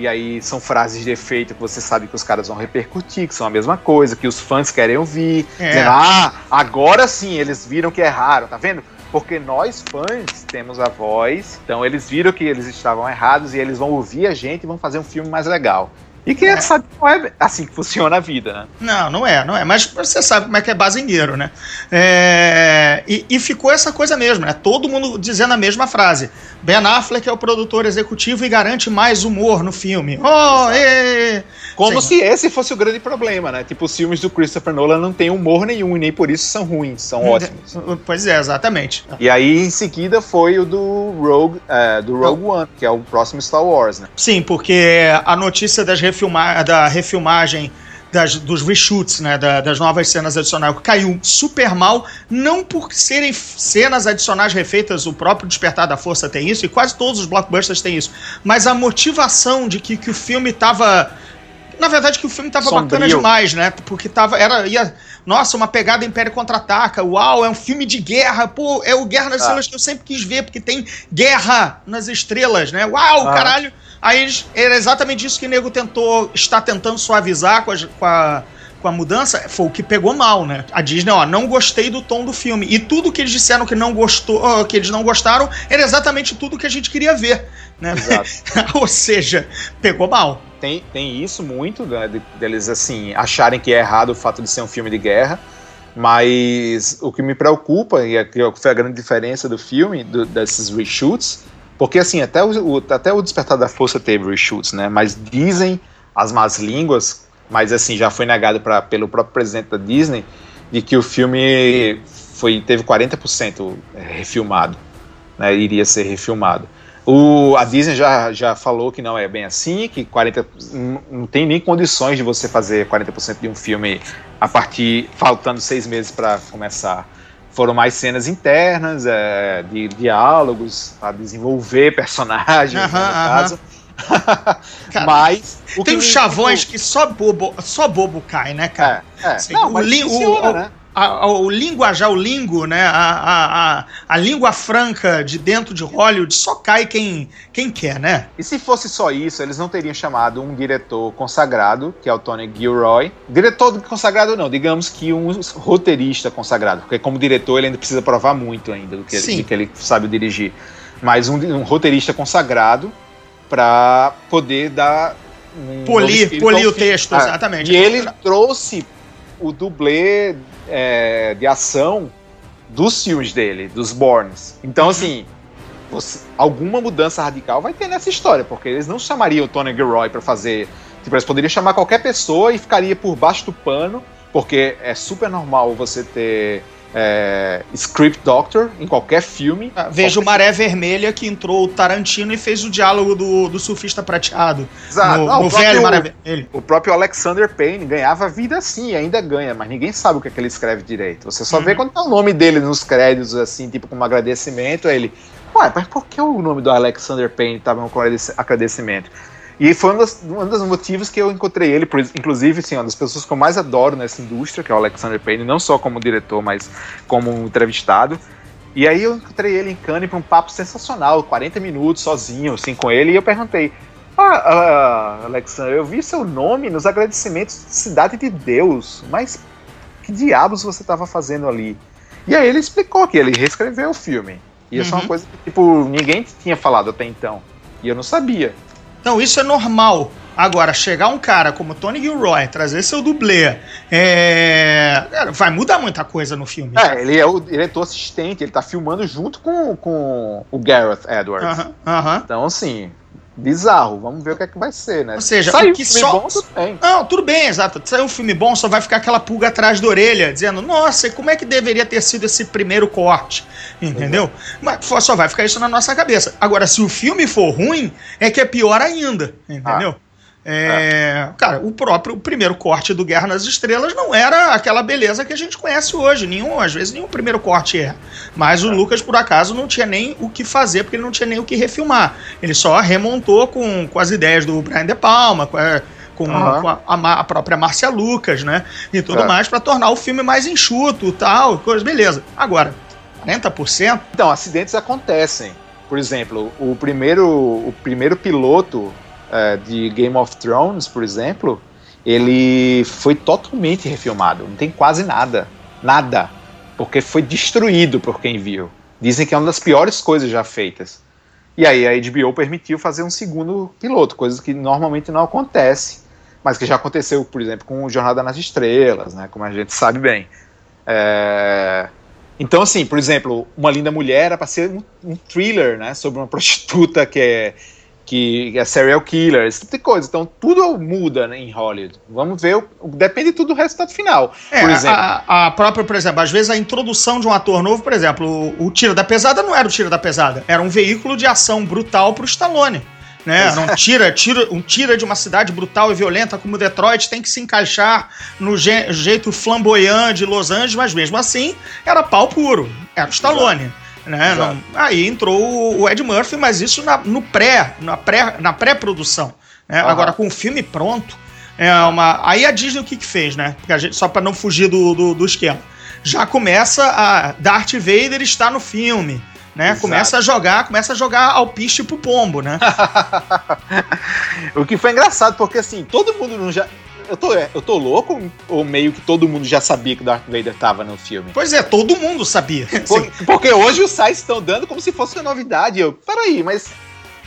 E aí são frases de efeito que você sabe que os caras vão repercutir, que são a mesma coisa, que os fãs querem ouvir. É. Dizendo, ah, agora sim, eles viram que erraram, tá vendo? Porque nós, fãs, temos a voz, então eles viram que eles estavam errados e eles vão ouvir a gente e vão fazer um filme mais legal. E que É. sabe não é assim que funciona a vida, né? Não, não é, não é. Mas você sabe como é que é bazingueiro, né? É, E, e ficou essa coisa mesmo, né? Todo mundo dizendo a mesma frase. Ben Affleck é o produtor executivo e garante mais humor no filme. Oh, ê! Como Sim. se esse fosse o grande problema, né? Tipo, os filmes do Christopher Nolan não têm humor nenhum e nem por isso são ruins, são ótimos. Pois é, exatamente. E aí, em seguida, foi o do Rogue, é, do Rogue One, que é o próximo Star Wars, né? Sim, porque a notícia das refilma da refilmagem das, dos reshoots, né, da- das novas cenas adicionais, caiu super mal, não por serem cenas adicionais refeitas, o próprio Despertar da Força tem isso, e quase todos os blockbusters têm isso, mas a motivação de que, que o filme tava... Na verdade, que o filme tava Sombrio. bacana demais, né? Porque tava. Era. Ia, nossa, uma pegada Império Contra-Ataca. Uau, é um filme de guerra. Pô, é o Guerra nas Ah. Estrelas que eu sempre quis ver, porque tem guerra nas estrelas, né? Uau, Ah. caralho. Aí eles- era exatamente isso que o nego tentou, está tentando suavizar com a, com a, com a mudança, foi o que pegou mal, né? A Disney, ó, não gostei do tom do filme. E tudo que eles disseram que não gostou, que eles não gostaram, era exatamente tudo que a gente queria ver, né? Exato. Ou seja, pegou mal. tem, tem isso muito, né, de- deles assim, acharem que é errado o fato de ser um filme de guerra. Mas o que me preocupa, e é que foi a grande diferença do filme, do- desses reshoots, porque assim, até o, o- até o Despertar da Força teve reshoots, né? Mas dizem as más línguas, mas assim, já foi negado pra, pelo próprio presidente da Disney, de que o filme foi, teve 40% refilmado, né? Iria ser refilmado. O, a Disney já, já falou que não é bem assim, que 40, não, não tem nem condições de você fazer 40% de um filme a partir faltando seis meses para começar. Foram mais cenas internas, é, de diálogos, para desenvolver personagens, né, no Aham, aham. caso. Cara, Mas Tem que me- chavões que só bobo, só bobo cai, né, cara? É, é. Assim, não, o mas li- o- funciona, o- né? A- o linguajar, o lingo, né? A, a, a, a língua franca de dentro de Hollywood só cai quem, quem quer, né? E se fosse só isso, eles não teriam chamado um diretor consagrado, que é o Tony Gilroy. Diretor consagrado não, digamos que um roteirista consagrado, porque como diretor ele ainda precisa provar muito ainda do que, Sim. de que ele sabe dirigir. Mas um, um roteirista consagrado para poder dar um Polir, polir o texto, Ah, exatamente. E ele trouxe o dublê é, de ação dos filmes dele, dos Borns. Então, Uhum. assim, você- alguma mudança radical vai ter nessa história, porque eles não chamariam o Tony Gilroy pra fazer. Tipo, eles poderiam chamar qualquer pessoa e ficaria por baixo do pano, porque é super normal você ter é, script doctor em qualquer filme. Ah, Veja o Qualquer- Maré Vermelha que entrou o Tarantino e fez o diálogo do, do surfista prateado. Exato. no Não, no o próprio- velho Maré Vermelho. O próprio Alexander Payne ganhava vida assim, e ainda ganha, mas ninguém sabe o que, é que ele escreve direito. Você só Uhum. vê quando tá o nome dele nos créditos, assim, tipo, como agradecimento, aí ele. Ué, mas por que o nome do Alexander Payne tava com agradec- agradecimento? E foi um dos, um dos motivos que eu encontrei ele, por- inclusive, assim, uma das pessoas que eu mais adoro nessa indústria, que é o Alexander Payne, não só como diretor, mas como entrevistado. E aí eu encontrei ele em Cannes para um papo sensacional, 40 minutos sozinho, assim, com ele, e eu perguntei, ah, ah, Alexander, eu vi seu nome nos agradecimentos de Cidade de Deus, mas que diabos você estava fazendo ali? E aí ele explicou que ele reescreveu o filme. E isso é Uhum. uma coisa que, tipo, ninguém tinha falado até então. E eu não sabia. Então, isso é normal. Agora, chegar um cara como Tony Gilroy, trazer seu dublê, é... cara, vai mudar muita coisa no filme. É, ele é o diretor assistente, ele tá filmando junto com, com o Gareth Edwards. Aham, aham. Então, assim, bizarro. Vamos ver o que é que vai ser, né? Ou seja, Saiu o que filme só- bom, tudo bem. Não, tudo bem, exato. Saiu um filme bom, só vai ficar aquela pulga atrás da orelha, dizendo, nossa, e como é que deveria ter sido esse primeiro corte? Entendeu? Mas só vai ficar isso na nossa cabeça. Agora, se o filme for ruim, é que é pior ainda, entendeu? É, Cara, o próprio o primeiro corte do Guerra nas Estrelas não era aquela beleza que a gente conhece hoje. Nenhum, às vezes nenhum primeiro corte é. Mas o Lucas, por acaso, não tinha nem o que fazer, porque ele não tinha nem o que refilmar. Ele só remontou com, com as ideias do Brian De Palma, com a, com, Aham. com a, a a própria Márcia Lucas, né? E tudo É. mais, pra tornar o filme mais enxuto e tal, coisa, beleza. Agora, 40%? Então, acidentes acontecem. Por exemplo, o primeiro, o primeiro piloto é, de Game of Thrones, por exemplo, ele foi totalmente refilmado. Não tem quase nada. Nada. Porque foi destruído por quem viu. Dizem que é uma das piores coisas já feitas. E aí a HBO permitiu fazer um segundo piloto, coisa que normalmente não acontece, mas que já aconteceu, por exemplo, com Jornada nas Estrelas, né, como a gente sabe bem. É, Então, assim, por exemplo, Uma Linda Mulher era para ser um, um thriller, né, sobre uma prostituta que é que é serial killer, esse tipo de coisa. Então, tudo muda né, em Hollywood. Vamos ver, o- depende tudo do resultado final. É, por exemplo, a, a própria, por exemplo, às vezes a introdução de um ator novo, por exemplo, o, o Tira da Pesada não era o Tira da Pesada, era um veículo de ação brutal pro Stallone. Né? Um tira, tira, um tira de uma cidade brutal e violenta como Detroit tem que se encaixar no je- jeito flamboyant de Los Angeles, mas mesmo assim era pau puro. Era o Stallone. Né? Não- aí entrou o- Ed Murphy, mas isso na, no pré, na pré, na pré-produção. né? Aham. Agora, com o filme pronto, é uma. Aí a Disney o que, que fez, né? Gente, só para não fugir do, do, do esquema. Já começa a. Darth Vader está no filme. Né? Exato. Começa a jogar, começa a jogar alpiste pro pombo, né? o que foi engraçado, porque assim, todo mundo já. Eu tô, eu tô louco ou meio que todo mundo já sabia que o Darth Vader tava no filme? Pois é, todo mundo sabia. Por- porque hoje os sites estão dando como se fosse uma novidade. Eu, peraí, mas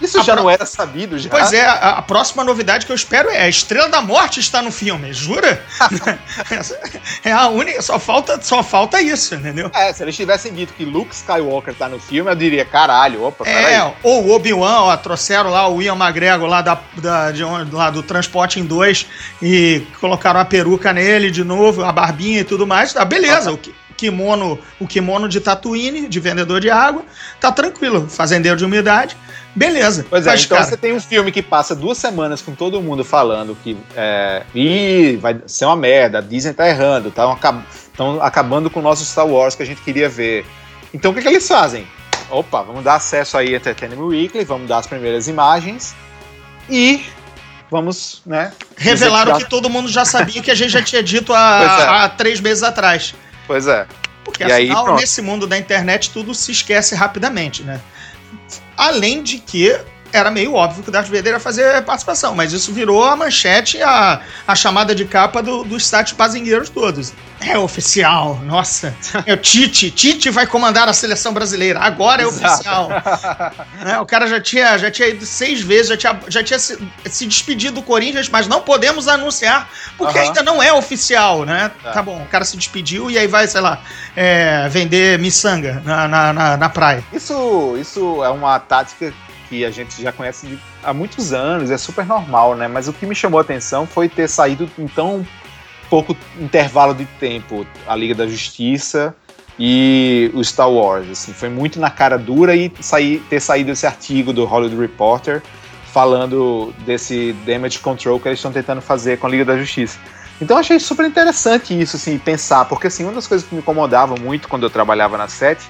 Isso A já pro- não era sabido já? Pois é, a, a próxima novidade que eu espero é a Estrela da Morte está no filme, jura? É a única, só falta, só falta isso, entendeu? É, se eles tivessem dito que Luke Skywalker tá no filme, eu diria, caralho, opa, peraí. É, ou o Obi-Wan, ó, trouxeram lá o Ian McGregor lá, da, da- de lá do Transporte em 2 e colocaram a peruca nele de novo, a barbinha e tudo mais. Tá, beleza, o ki- kimono, o kimono de Tatooine, de vendedor de água, tá tranquilo, fazendeiro de umidade, beleza. Pois é, Mas, então cara, você tem um filme que passa duas semanas com todo mundo falando que é, Ih, vai ser uma merda, a Disney tá errando, estão acabando com o nosso Star Wars que a gente queria ver. Então o que, que eles fazem? Opa, vamos dar acesso aí a Entertainment Weekly, vamos dar as primeiras imagens e vamos, né? revelaram dizer que todo mundo já sabia que a gente já tinha dito Pois é. há, há três meses atrás. Pois é. Porque E aí, afinal, pronto. nesse mundo da internet, tudo se esquece rapidamente, né? Além de que era meio óbvio que o Darth Vader ia fazer participação, mas isso virou a manchete, a, a chamada de capa do- dos sites bazingueiros todos. É oficial, nossa. É o Tite, Tite vai comandar a seleção brasileira, agora é Exato. oficial. Né, O cara já tinha, já tinha ido seis vezes, já tinha, já tinha se, se despedido do Corinthians, mas não podemos anunciar, porque ainda não é oficial, né? É. Tá bom, o cara se despediu e aí vai, sei lá, é, vender miçanga na, na, na, na praia. Isso, isso é uma tática que a gente já conhece de- há muitos anos, é super normal, né? Mas o que me chamou a atenção foi ter saído em tão pouco intervalo de tempo a Liga da Justiça e o Star Wars. Assim, foi muito na cara dura e sair, ter saído esse artigo do Hollywood Reporter falando desse damage control que eles estão tentando fazer com a Liga da Justiça. Então achei super interessante isso, assim, pensar, porque assim, uma das coisas que me incomodava muito quando eu trabalhava na SET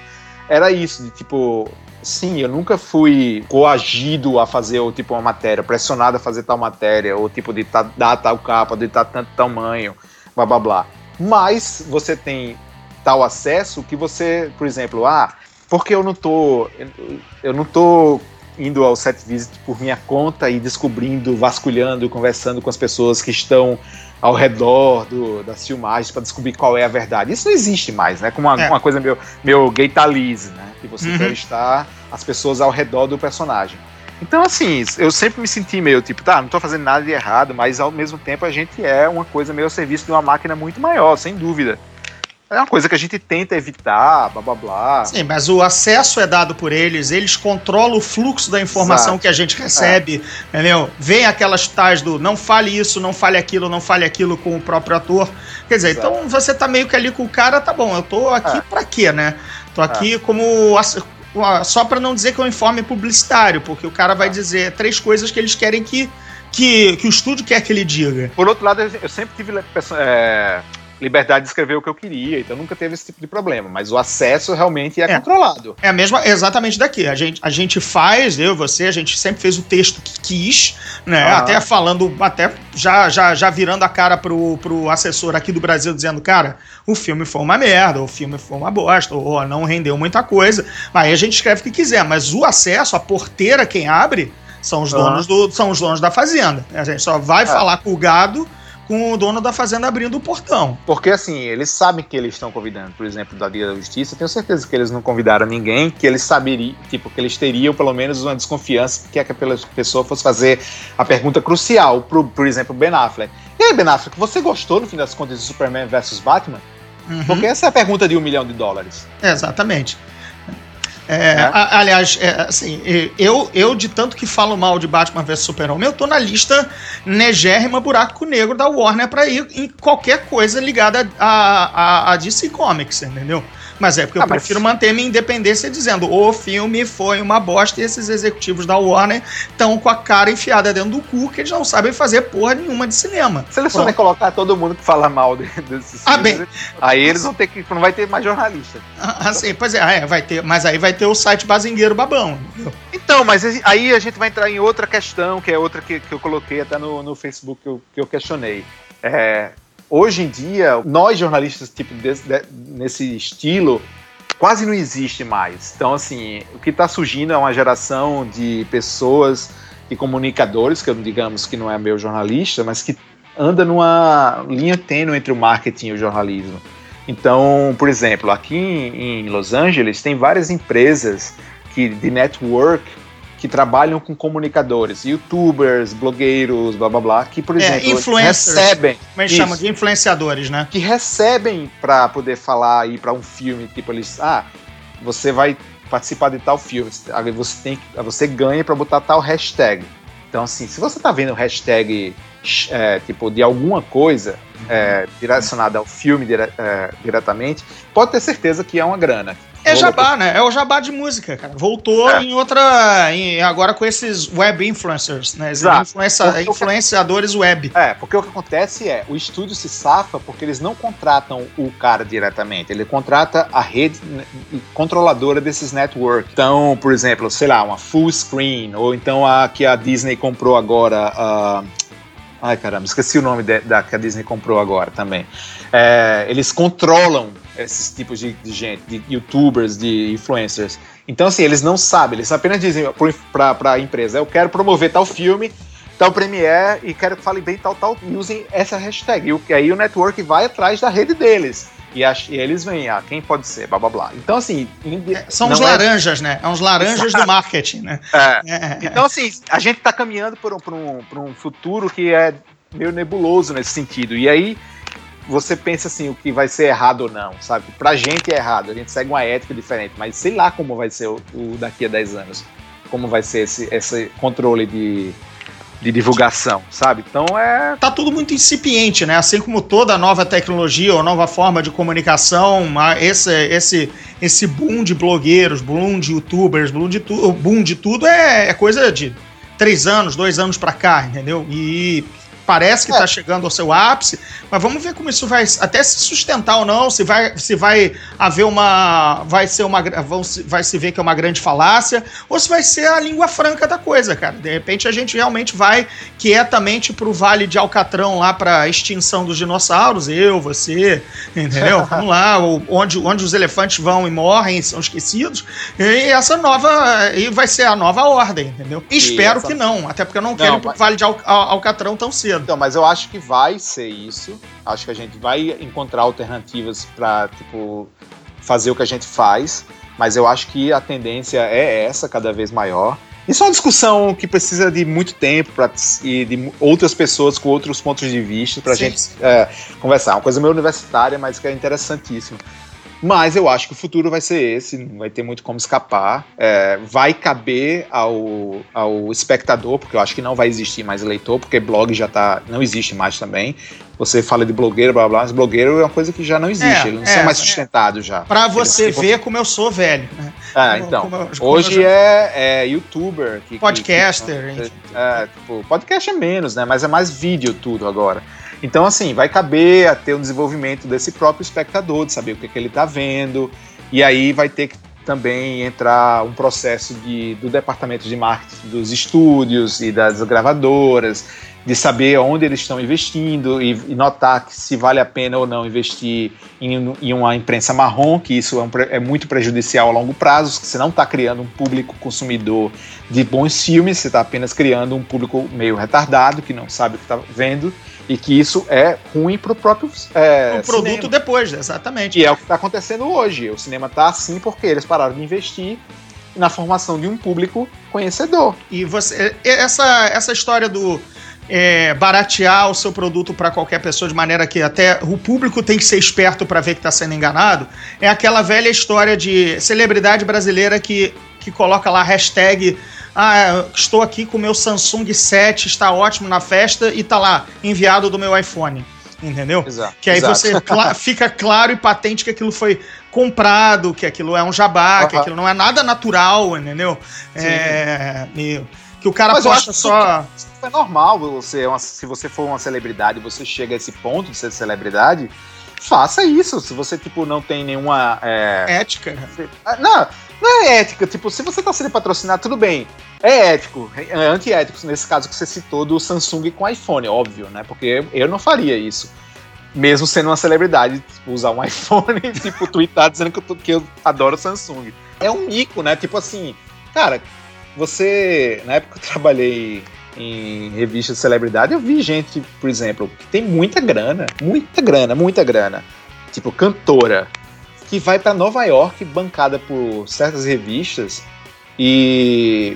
era isso, de tipo, sim, eu nunca fui coagido a fazer ou, tipo uma matéria, pressionado a fazer tal matéria, ou tipo de dar tal capa, de tá tanto tamanho, blá blá blá. Mas você tem tal acesso que você, por exemplo, ah, porque eu não tô. Eu não tô indo ao set visit por minha conta e descobrindo, vasculhando, conversando com as pessoas que estão ao redor do, das filmagens para descobrir qual é a verdade. Isso não existe mais, né? Como uma, É. uma coisa meio, meio gaitalize, né? Que você Uhum. quer estar as pessoas ao redor do personagem. Então, assim, eu sempre me senti meio tipo, tá, não tô fazendo nada de errado, mas ao mesmo tempo a gente é uma coisa meio ao serviço de uma máquina muito maior, sem dúvida. É uma coisa que a gente tenta evitar, blá blá blá. Sim, mas o acesso é dado por eles, eles controlam o fluxo da informação Exato. que a gente recebe, entendeu? Vem aquelas tais do não fale isso, não fale aquilo, não fale aquilo com o próprio ator. Quer dizer, Exato. então você tá meio que ali com o cara, tá bom, eu tô aqui É. pra quê, né? Tô aqui como. ass- Só pra não dizer que é um informe publicitário, porque o cara vai dizer três coisas que eles querem que, que, que o estúdio quer que ele diga. Por outro lado, eu sempre tive é, liberdade de escrever o que eu queria, então nunca teve esse tipo de problema. Mas o acesso realmente é, É. controlado. É a mesma, exatamente daqui. A gente, a gente faz, eu, você, a gente sempre fez o texto que quis, né? Aham. Até falando, até já, já, já virando a cara pro, pro assessor aqui do Brasil, dizendo, cara, o filme foi uma merda, o filme foi uma bosta, ou não rendeu muita coisa. Aí a gente escreve o que quiser, mas o acesso, a porteira, quem abre, são os Aham. donos, do, são os donos da fazenda. A gente só vai falar com o gado com o dono da fazenda abrindo o portão. Porque assim, eles sabem que eles estão convidando, por exemplo, da Liga da Justiça, eu tenho certeza que eles não convidaram ninguém, que eles saberiam, tipo, que eles teriam pelo menos uma desconfiança que aquela pessoa fosse fazer a pergunta crucial, pro, por exemplo, Ben Affleck. E aí, Ben Affleck, você gostou no fim das contas de Superman vs Batman? Uhum. Porque essa é a pergunta de um milhão de dólares. Exatamente. É, Né? a- aliás, é, assim, eu, eu de tanto que falo mal de Batman vs Super-Homem, eu tô na lista negérrima buraco negro da Warner pra ir em qualquer coisa ligada a, a, a DC Comics, entendeu? Mas é porque eu Ah, mas- prefiro manter minha independência dizendo o filme foi uma bosta e esses executivos da Warner estão com a cara enfiada dentro do cu que eles não sabem fazer porra nenhuma de cinema. Se eles forem colocar todo mundo que fala mal de- desses Ah, filmes, aí eles vão ter que. Não vai ter mais jornalista. Ah, Assim, pois é, ah, é, vai ter, mas aí vai ter o site bazingueiro babão. entendeu? Então, mas aí a gente vai entrar em outra questão, que é outra que, que eu coloquei até no, no Facebook que eu, que eu questionei. É, hoje em dia, nós jornalistas tipo desse- de- nesse estilo quase não existe mais. Então, assim, o que está surgindo é uma geração de pessoas e comunicadores, que digamos que não é meu jornalista, mas que anda numa linha tênue entre o marketing e o jornalismo. Então, por exemplo, aqui em Los Angeles tem várias empresas que, de network que trabalham com comunicadores, youtubers, blogueiros, blá blá blá, que, por É, exemplo, recebem. Como eles Isso. chamam de influenciadores, né? que recebem pra poder falar aí pra um filme, tipo eles, ah, você vai participar de tal filme, você tem, você ganha pra botar tal hashtag. Então assim, se você tá vendo hashtag é, tipo de alguma coisa é, direcionada ao filme dire- é, diretamente, pode ter certeza que é uma grana. É jabá, né? É o jabá de música, cara. Voltou É. em outra. em- agora com esses web influencers, né? Esses influencia- influenciadores web. É, porque o que acontece é, o estúdio se safa porque eles não contratam o cara diretamente, ele contrata a rede controladora desses networks. Então, por exemplo, sei lá, uma full screen, ou então a que a Disney comprou agora, a... Ai, caramba, esqueci o nome de- da que a Disney comprou agora também. É, eles controlam esses tipos de, de gente, de youtubers, de influencers. Então, assim, eles não sabem, eles apenas dizem para a empresa: eu quero promover tal filme, tal Premiere e quero que fale bem tal, tal, e usem essa hashtag. E aí o network vai atrás da rede deles. E, ach- e eles vêm, ah, quem pode ser, blá blá blá. Então, assim. É, São os é- laranjas, né? É uns laranjas do marketing, né? é. É, Então, assim, a gente tá caminhando por um, por um, por um futuro que é meio nebuloso nesse sentido. E aí você pensa assim, o que vai ser errado ou não, sabe? Pra gente é errado, a gente segue uma ética diferente, mas sei lá como vai ser o, o daqui a 10 anos. Como vai ser esse, esse controle de, de divulgação, sabe? Então é. Tá tudo muito incipiente, né? Assim como toda nova tecnologia ou nova forma de comunicação, esse, esse, esse boom de blogueiros, boom de youtubers, boom de, tu, boom de tudo é, é coisa de três anos, dois anos pra cá, entendeu? E parece que É. tá chegando ao seu ápice, mas vamos ver como isso vai até se sustentar ou não, se vai, se vai haver uma. Vai ser uma. vai se ver que é uma grande falácia, ou se vai ser a língua franca da coisa, cara. De repente a gente realmente vai quietamente pro Vale de Alcatrão, lá pra extinção dos dinossauros, eu, você, entendeu? Vamos lá, o- onde, onde os elefantes vão e morrem, são esquecidos, e essa nova, e vai ser a nova ordem, entendeu? Espero essa- que não, até porque eu não, Não, quero ir pro mas- Vale de Al- Al- Alcatrão tão cedo. Então, mas eu acho que vai ser isso. Acho que a gente vai encontrar alternativas pra, tipo, fazer o que a gente faz. Mas eu acho que a tendência é essa, cada vez maior. Isso é uma discussão que precisa de muito tempo pra, e de outras pessoas com outros pontos de vista pra Sim, gente é, conversar. Uma coisa meio universitária, mas que é interessantíssimo. Mas eu acho que o futuro vai ser esse, não vai ter muito como escapar. É, vai caber ao, ao espectador, porque eu acho que não vai existir mais eleitor, porque blog já tá. não existe mais também. Você fala de blogueiro, blá blá, mas blogueiro é uma coisa que já não existe, É, eles não é, são mais é. sustentados já. Pra você Eles- ver como eu sou velho, né? É, Como- então. como eu- como Hoje já- é, é youtuber. Que, que- Podcaster, que- enfim. é, tipo, podcast é menos, né? Mas é mais vídeo tudo agora. Então, assim, vai caber a ter um desenvolvimento desse próprio espectador, de saber o que, que ele tá vendo. E aí vai ter que também entrar um processo de, do departamento de marketing dos estúdios e das gravadoras, de saber onde eles estão investindo e, e notar que se vale a pena ou não investir em, em uma imprensa marrom, que isso é, um é muito prejudicial a longo prazo, que você não está criando um público consumidor de bons filmes, você está apenas criando um público meio retardado, que não sabe o que está vendo, e que isso é ruim para o próprio é, o produto cinema. depois, exatamente. E é o que está acontecendo hoje. O cinema está assim porque eles pararam de investir na formação de um público conhecedor. E você, essa, essa história do é, baratear o seu produto para qualquer pessoa de maneira que até o público tem que ser esperto para ver que está sendo enganado, é aquela velha história de celebridade brasileira que, que coloca lá hashtag ah, estou aqui com o meu Samsung 7, está ótimo na festa e tá lá, enviado do meu iPhone. Entendeu? Exato. Que aí Exato. você cla- fica claro e patente que aquilo foi comprado, que aquilo é um jabá, que aquilo não é nada natural, entendeu? Sim. É, que o cara Mas posta só. É normal você, é se você for uma celebridade, você chega a esse ponto de ser celebridade, faça isso. Se você, tipo, não tem nenhuma. é, Ética. Ah, Não, não é ética. Tipo, se você tá sendo patrocinado, tudo bem. É ético. É antiético, nesse caso que você citou do Samsung com iPhone, óbvio, né? Porque eu, não faria isso. Mesmo sendo uma celebridade, tipo, usar um iPhone e, tipo, twittar dizendo que eu, tô- que eu adoro Samsung. É um mico, né? Tipo assim, cara, você. Na época que eu trabalhei em revista de celebridade, eu vi gente, por exemplo, que tem muita grana, muita grana, muita grana. Tipo, cantora, que vai pra Nova York bancada por certas revistas e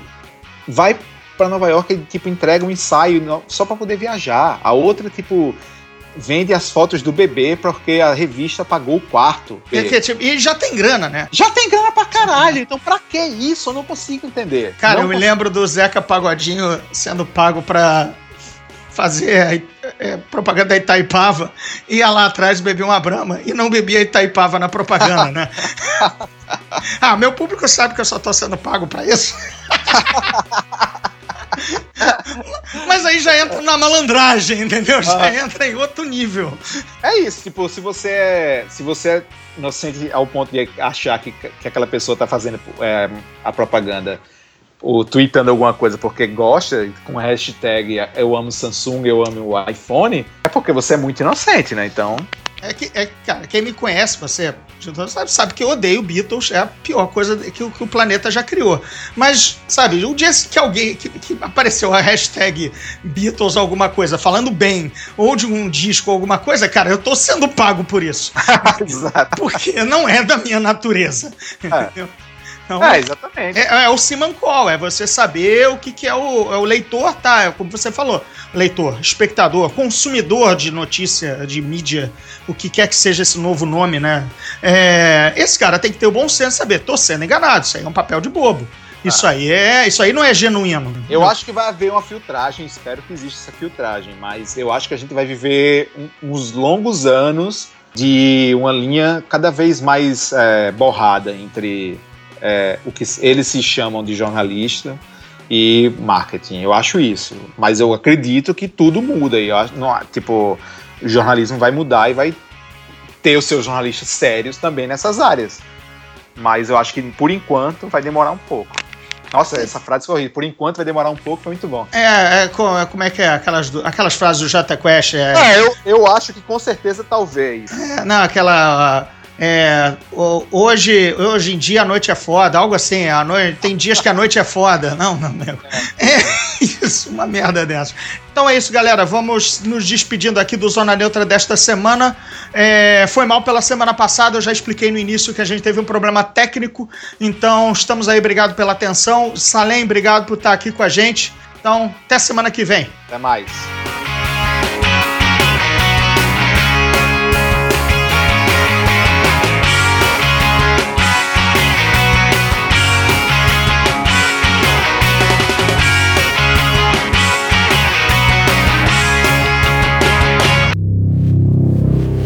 vai para Nova York e tipo entrega um ensaio só para poder viajar. A outra tipo vende as fotos do bebê porque a revista pagou o quarto. E, tipo, e já tem grana, né? Já tem grana pra caralho, então pra que isso? Eu não consigo entender. Cara, Não eu me lembro do Zeca Pagodinho sendo pago pra fazer é, propaganda da Itaipava, ia lá atrás beber uma brama e não bebia Itaipava na propaganda, né? ah, meu público sabe que eu só tô sendo pago pra isso. Mas aí já entra na malandragem, entendeu? Já Ah. entra em outro nível. É isso, tipo, se você é, se você é inocente ao ponto de achar que, que aquela pessoa tá fazendo é, a propaganda ou tweetando alguma coisa porque gosta, com hashtag eu amo Samsung, eu amo o iPhone, é porque você é muito inocente, né? Então, É que, é, cara, quem me conhece, você sabe, sabe que eu odeio Beatles, é a pior coisa que, o- que o planeta já criou. Mas, sabe, o dia que alguém que, que apareceu a hashtag Beatles alguma coisa, falando bem, ou de um disco ou alguma coisa, cara, eu tô sendo pago por isso. exato. Porque não é da minha natureza. Entendeu? Não É, exatamente. é, é o Siman Call, é você saber o que, que é, o, é o leitor, tá? É como você falou, leitor, espectador, consumidor de notícia, de mídia, o que quer que seja esse novo nome, né? É, esse cara tem que ter o bom senso de saber, tô sendo enganado, isso aí é um papel de bobo. Isso aí é, isso aí não é genuíno. Eu acho que vai haver uma filtragem, espero que exista essa filtragem, mas eu acho que a gente vai viver uns longos anos de uma linha cada vez mais é, borrada entre é, o que eles se chamam de jornalista e marketing. Eu acho isso, mas eu acredito que tudo muda e eu acho, não, tipo, o jornalismo vai mudar e vai ter os seus jornalistas sérios também nessas áreas. Mas eu acho que por enquanto vai demorar um pouco. Nossa, essa frase horrível. Por enquanto vai demorar um pouco, foi muito bom. É, é, é, como é que é? Aquelas, do- aquelas frases do Jota Quest, é, É, eu, eu acho que com certeza talvez. É, não, aquela. É, hoje, hoje em dia a noite é foda, algo assim. A noite, tem dias que a noite é foda. Não, não, meu. É isso, uma merda dessa. Então é isso, galera. Vamos nos despedindo aqui do Zona Neutra desta semana. É, foi mal pela semana passada, eu já expliquei no início que a gente teve um problema técnico. Então estamos aí, obrigado pela atenção. Salem, obrigado por estar aqui com a gente. Então, até semana que vem. Até mais.